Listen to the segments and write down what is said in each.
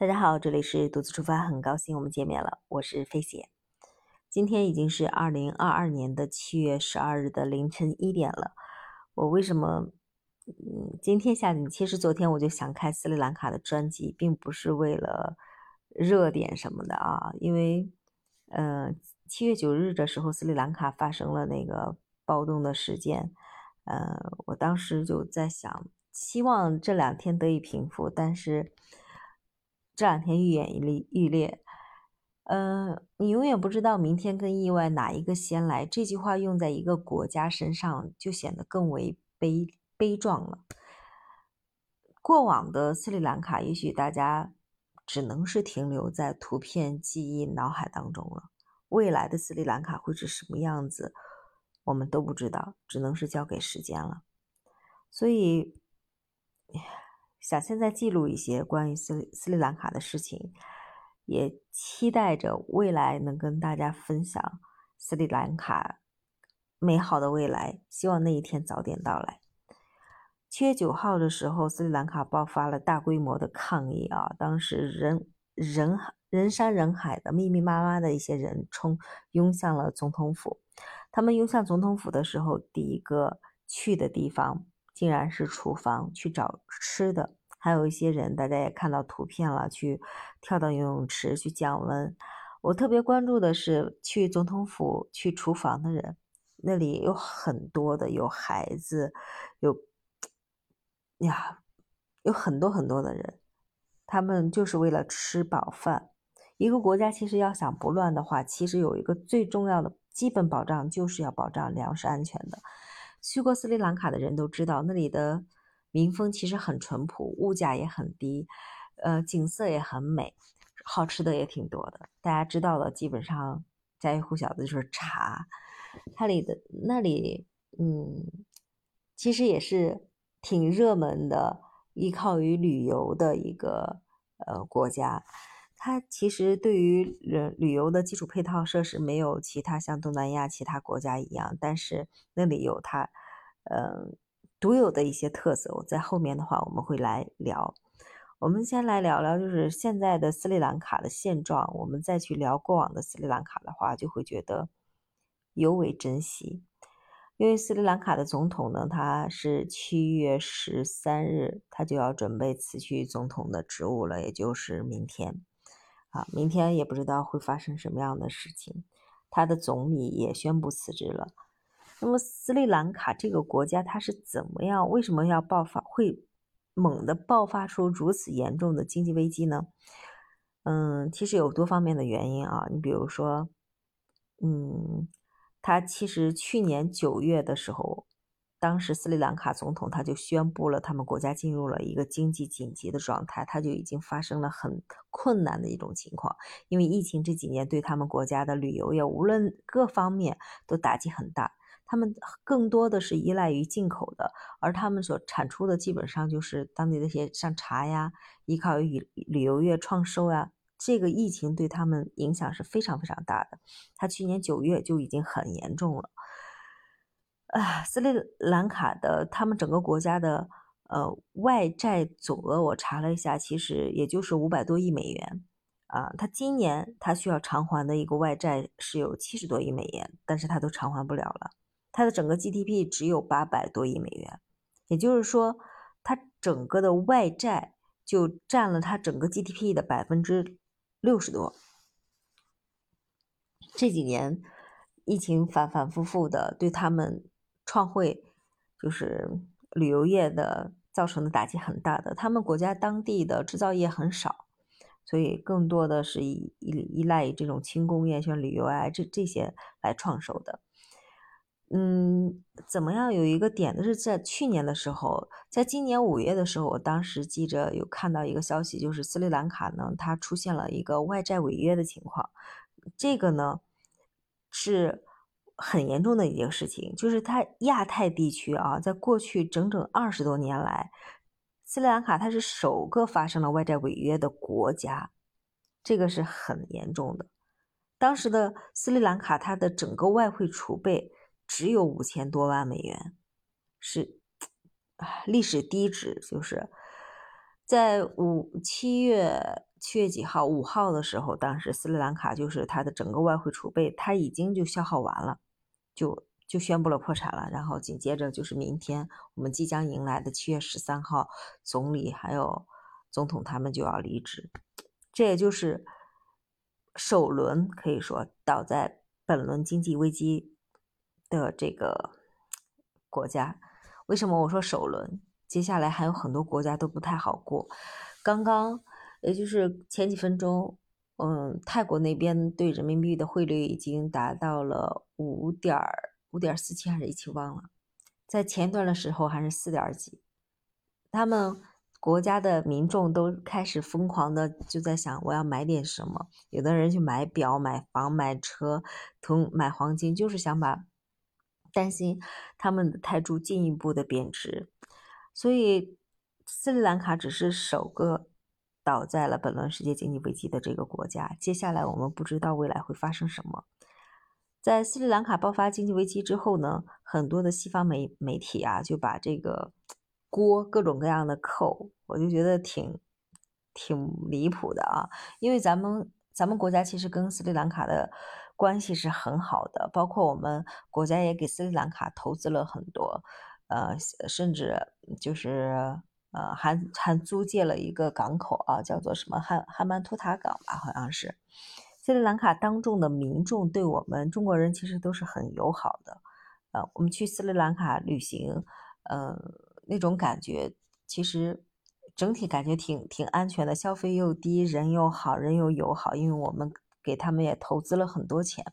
大家好，这里是独自出发，很高兴我们见面了，我是飞姐。今天已经是二零二二年的七月十二日的凌晨一点了。我为什么嗯今天下定？其实昨天我就想开斯里兰卡的专辑，并不是为了热点什么的啊，因为呃七月九日的时候，斯里兰卡发生了那个暴动的事件，呃，我当时就在想，希望这两天得以平复，但是。这两天愈演愈愈烈，嗯，你永远不知道明天跟意外哪一个先来。这句话用在一个国家身上，就显得更为悲悲壮了。过往的斯里兰卡，也许大家只能是停留在图片记忆脑海当中了。未来的斯里兰卡会是什么样子，我们都不知道，只能是交给时间了。所以。想现在记录一些关于斯斯里兰卡的事情，也期待着未来能跟大家分享斯里兰卡美好的未来。希望那一天早点到来。七月九号的时候，斯里兰卡爆发了大规模的抗议啊！当时人人人山人海的，密密麻麻的一些人冲涌向了总统府。他们涌向总统府的时候，第一个去的地方。竟然是厨房去找吃的，还有一些人，大家也看到图片了，去跳到游泳池去降温。我特别关注的是去总统府去厨房的人，那里有很多的有孩子，有呀，有很多很多的人，他们就是为了吃饱饭。一个国家其实要想不乱的话，其实有一个最重要的基本保障，就是要保障粮食安全的。去过斯里兰卡的人都知道，那里的民风其实很淳朴，物价也很低，呃，景色也很美，好吃的也挺多的。大家知道的，基本上家喻户晓的就是茶。它里的那里，嗯，其实也是挺热门的，依靠于旅游的一个呃国家。它其实对于旅旅游的基础配套设施没有其他像东南亚其他国家一样，但是那里有它，呃，独有的一些特色。我在后面的话我们会来聊。我们先来聊聊就是现在的斯里兰卡的现状，我们再去聊过往的斯里兰卡的话，就会觉得尤为珍惜。因为斯里兰卡的总统呢，他是七月十三日他就要准备辞去总统的职务了，也就是明天。啊，明天也不知道会发生什么样的事情。他的总理也宣布辞职了。那么斯里兰卡这个国家，它是怎么样？为什么要爆发？会猛地爆发出如此严重的经济危机呢？嗯，其实有多方面的原因啊。你比如说，嗯，他其实去年九月的时候。当时斯里兰卡总统他就宣布了，他们国家进入了一个经济紧急的状态，他就已经发生了很困难的一种情况，因为疫情这几年对他们国家的旅游业无论各方面都打击很大，他们更多的是依赖于进口的，而他们所产出的基本上就是当地的一些像茶呀，依靠于旅游业创收呀，这个疫情对他们影响是非常非常大的，他去年九月就已经很严重了。啊，斯里兰卡的他们整个国家的呃外债总额，我查了一下，其实也就是五百多亿美元啊。他今年他需要偿还的一个外债是有七十多亿美元，但是他都偿还不了了。他的整个 GDP 只有八百多亿美元，也就是说，他整个的外债就占了他整个 GDP 的百分之六十多。这几年疫情反反复复的对他们。创汇就是旅游业的造成的打击很大的，他们国家当地的制造业很少，所以更多的是依依依赖于这种轻工业，像旅游啊这这些来创收的。嗯，怎么样？有一个点的是在去年的时候，在今年五月的时候，我当时记者有看到一个消息，就是斯里兰卡呢，它出现了一个外债违约的情况，这个呢是。很严重的一件事情，就是它亚太地区啊，在过去整整二十多年来，斯里兰卡它是首个发生了外债违约的国家，这个是很严重的。当时的斯里兰卡，它的整个外汇储备只有五千多万美元，是历史低值，就是在五七月七月几号？五号的时候，当时斯里兰卡就是它的整个外汇储备，它已经就消耗完了，就就宣布了破产了。然后紧接着就是明天我们即将迎来的七月十三号，总理还有总统他们就要离职，这也就是首轮可以说倒在本轮经济危机的这个国家。为什么我说首轮？接下来还有很多国家都不太好过。刚刚。也就是前几分钟，嗯，泰国那边对人民币的汇率已经达到了五点五点四七还是一起忘了，在前段的时候还是四点几，他们国家的民众都开始疯狂的就在想我要买点什么，有的人去买表、买房、买车、同买黄金，就是想把担心他们的泰铢进一步的贬值，所以斯里兰卡只是首个。倒在了本轮世界经济危机的这个国家，接下来我们不知道未来会发生什么。在斯里兰卡爆发经济危机之后呢，很多的西方媒媒体啊就把这个锅各种各样的扣，我就觉得挺挺离谱的啊。因为咱们咱们国家其实跟斯里兰卡的关系是很好的，包括我们国家也给斯里兰卡投资了很多，呃，甚至就是。呃，还还租借了一个港口啊，叫做什么汉汉曼托塔港吧，好像是。斯里兰卡当众的民众对我们中国人其实都是很友好的。呃，我们去斯里兰卡旅行，呃，那种感觉其实整体感觉挺挺安全的，消费又低，人又好，人又友好，因为我们给他们也投资了很多钱。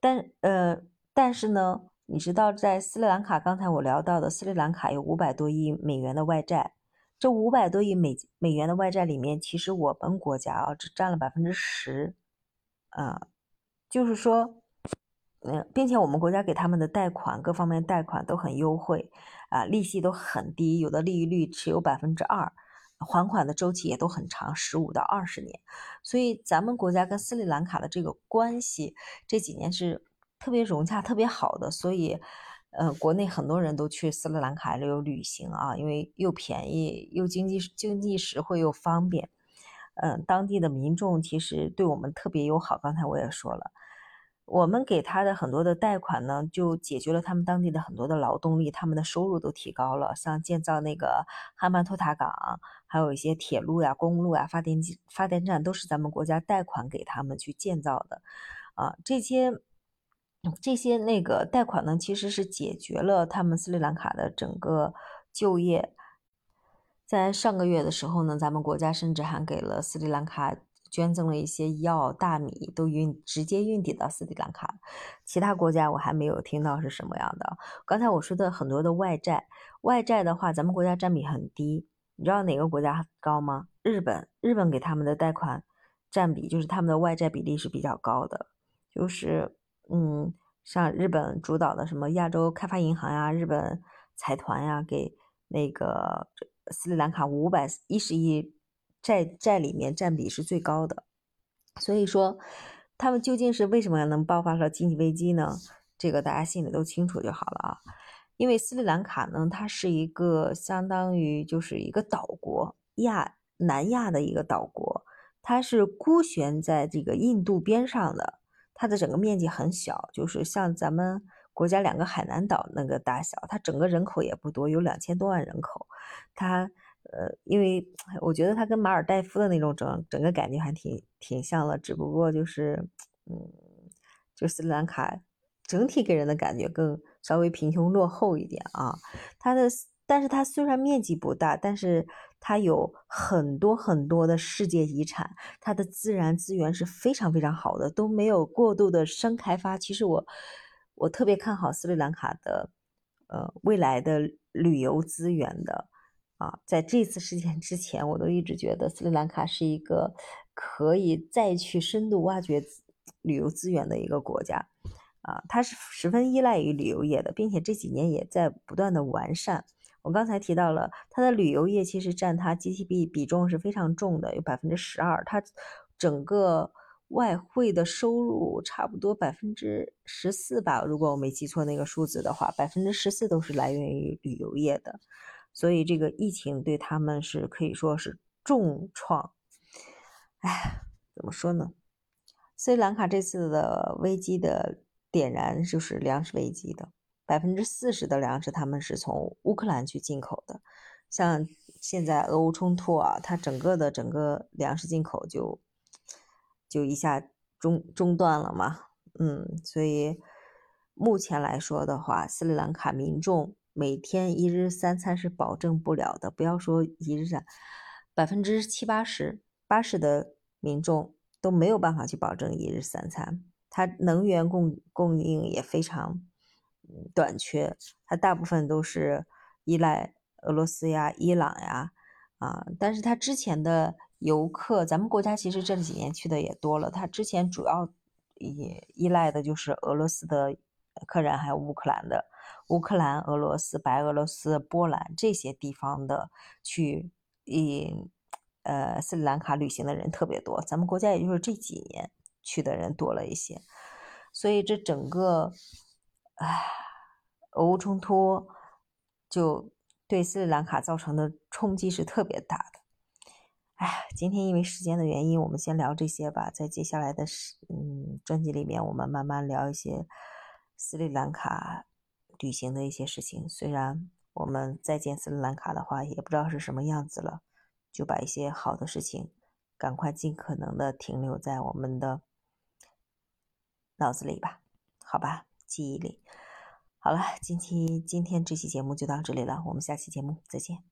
但呃，但是呢。你知道，在斯里兰卡，刚才我聊到的斯里兰卡有五百多亿美元的外债，这五百多亿美美元的外债里面，其实我们国家啊只占了百分之十，啊，就是说，嗯，并且我们国家给他们的贷款，各方面贷款都很优惠，啊，利息都很低，有的利率只有百分之二，还款的周期也都很长，十五到二十年，所以咱们国家跟斯里兰卡的这个关系这几年是。特别融洽、特别好的，所以，呃，国内很多人都去斯里兰卡旅游旅行啊，因为又便宜又经济经济实惠又方便。嗯，当地的民众其实对我们特别友好。刚才我也说了，我们给他的很多的贷款呢，就解决了他们当地的很多的劳动力，他们的收入都提高了。像建造那个哈曼托塔港，还有一些铁路呀、公路呀、发电机、发电站，都是咱们国家贷款给他们去建造的。啊，这些。这些那个贷款呢，其实是解决了他们斯里兰卡的整个就业。在上个月的时候呢，咱们国家甚至还给了斯里兰卡捐赠了一些药、大米，都运直接运抵到斯里兰卡。其他国家我还没有听到是什么样的。刚才我说的很多的外债，外债的话，咱们国家占比很低。你知道哪个国家高吗？日本，日本给他们的贷款占比就是他们的外债比例是比较高的，就是。嗯，像日本主导的什么亚洲开发银行呀、日本财团呀，给那个斯里兰卡五百一十亿债债里面占比是最高的。所以说，他们究竟是为什么能爆发出来经济危机呢？这个大家心里都清楚就好了啊。因为斯里兰卡呢，它是一个相当于就是一个岛国，亚南亚的一个岛国，它是孤悬在这个印度边上的。它的整个面积很小，就是像咱们国家两个海南岛那个大小。它整个人口也不多，有两千多万人口。它呃，因为我觉得它跟马尔代夫的那种整整个感觉还挺挺像的，只不过就是嗯，就斯里兰卡整体给人的感觉更稍微贫穷落后一点啊。它的，但是它虽然面积不大，但是。它有很多很多的世界遗产，它的自然资源是非常非常好的，都没有过度的深开发。其实我我特别看好斯里兰卡的呃未来的旅游资源的啊，在这次事件之前，我都一直觉得斯里兰卡是一个可以再去深度挖掘旅游资源的一个国家啊，它是十分依赖于旅游业的，并且这几年也在不断的完善。我刚才提到了它的旅游业，其实占它 GDP 比重是非常重的，有百分之十二。它整个外汇的收入差不多百分之十四吧，如果我没记错那个数字的话，百分之十四都是来源于旅游业的。所以这个疫情对他们是可以说是重创。哎，怎么说呢？斯里兰卡这次的危机的点燃就是粮食危机的，百分之四十的粮食他们是从乌克兰去进口的。像现在俄乌冲突啊，它整个的整个粮食进口就就一下中中断了嘛。嗯，所以目前来说的话，斯里兰卡民众每天一日三餐是保证不了的。不要说一日三，百分之七八十、八十的民众都没有办法去保证一日三餐。它能源供供应也非常短缺，它大部分都是依赖俄罗斯呀、伊朗呀啊。但是它之前的游客，咱们国家其实这几年去的也多了。它之前主要。也依赖的就是俄罗斯的客人，还有乌克兰的乌克兰、俄罗斯、白俄罗斯、波兰这些地方的去，以呃斯里兰卡旅行的人特别多。咱们国家也就是这几年去的人多了一些，所以这整个唉，俄乌冲突就对斯里兰卡造成的冲击是特别大的。哎，今天因为时间的原因，我们先聊这些吧。在接下来的嗯专辑里面，我们慢慢聊一些斯里兰卡旅行的一些事情。虽然我们再见斯里兰卡的话，也不知道是什么样子了，就把一些好的事情赶快尽可能的停留在我们的脑子里吧，好吧，记忆力。好了，今天今天这期节目就到这里了，我们下期节目再见。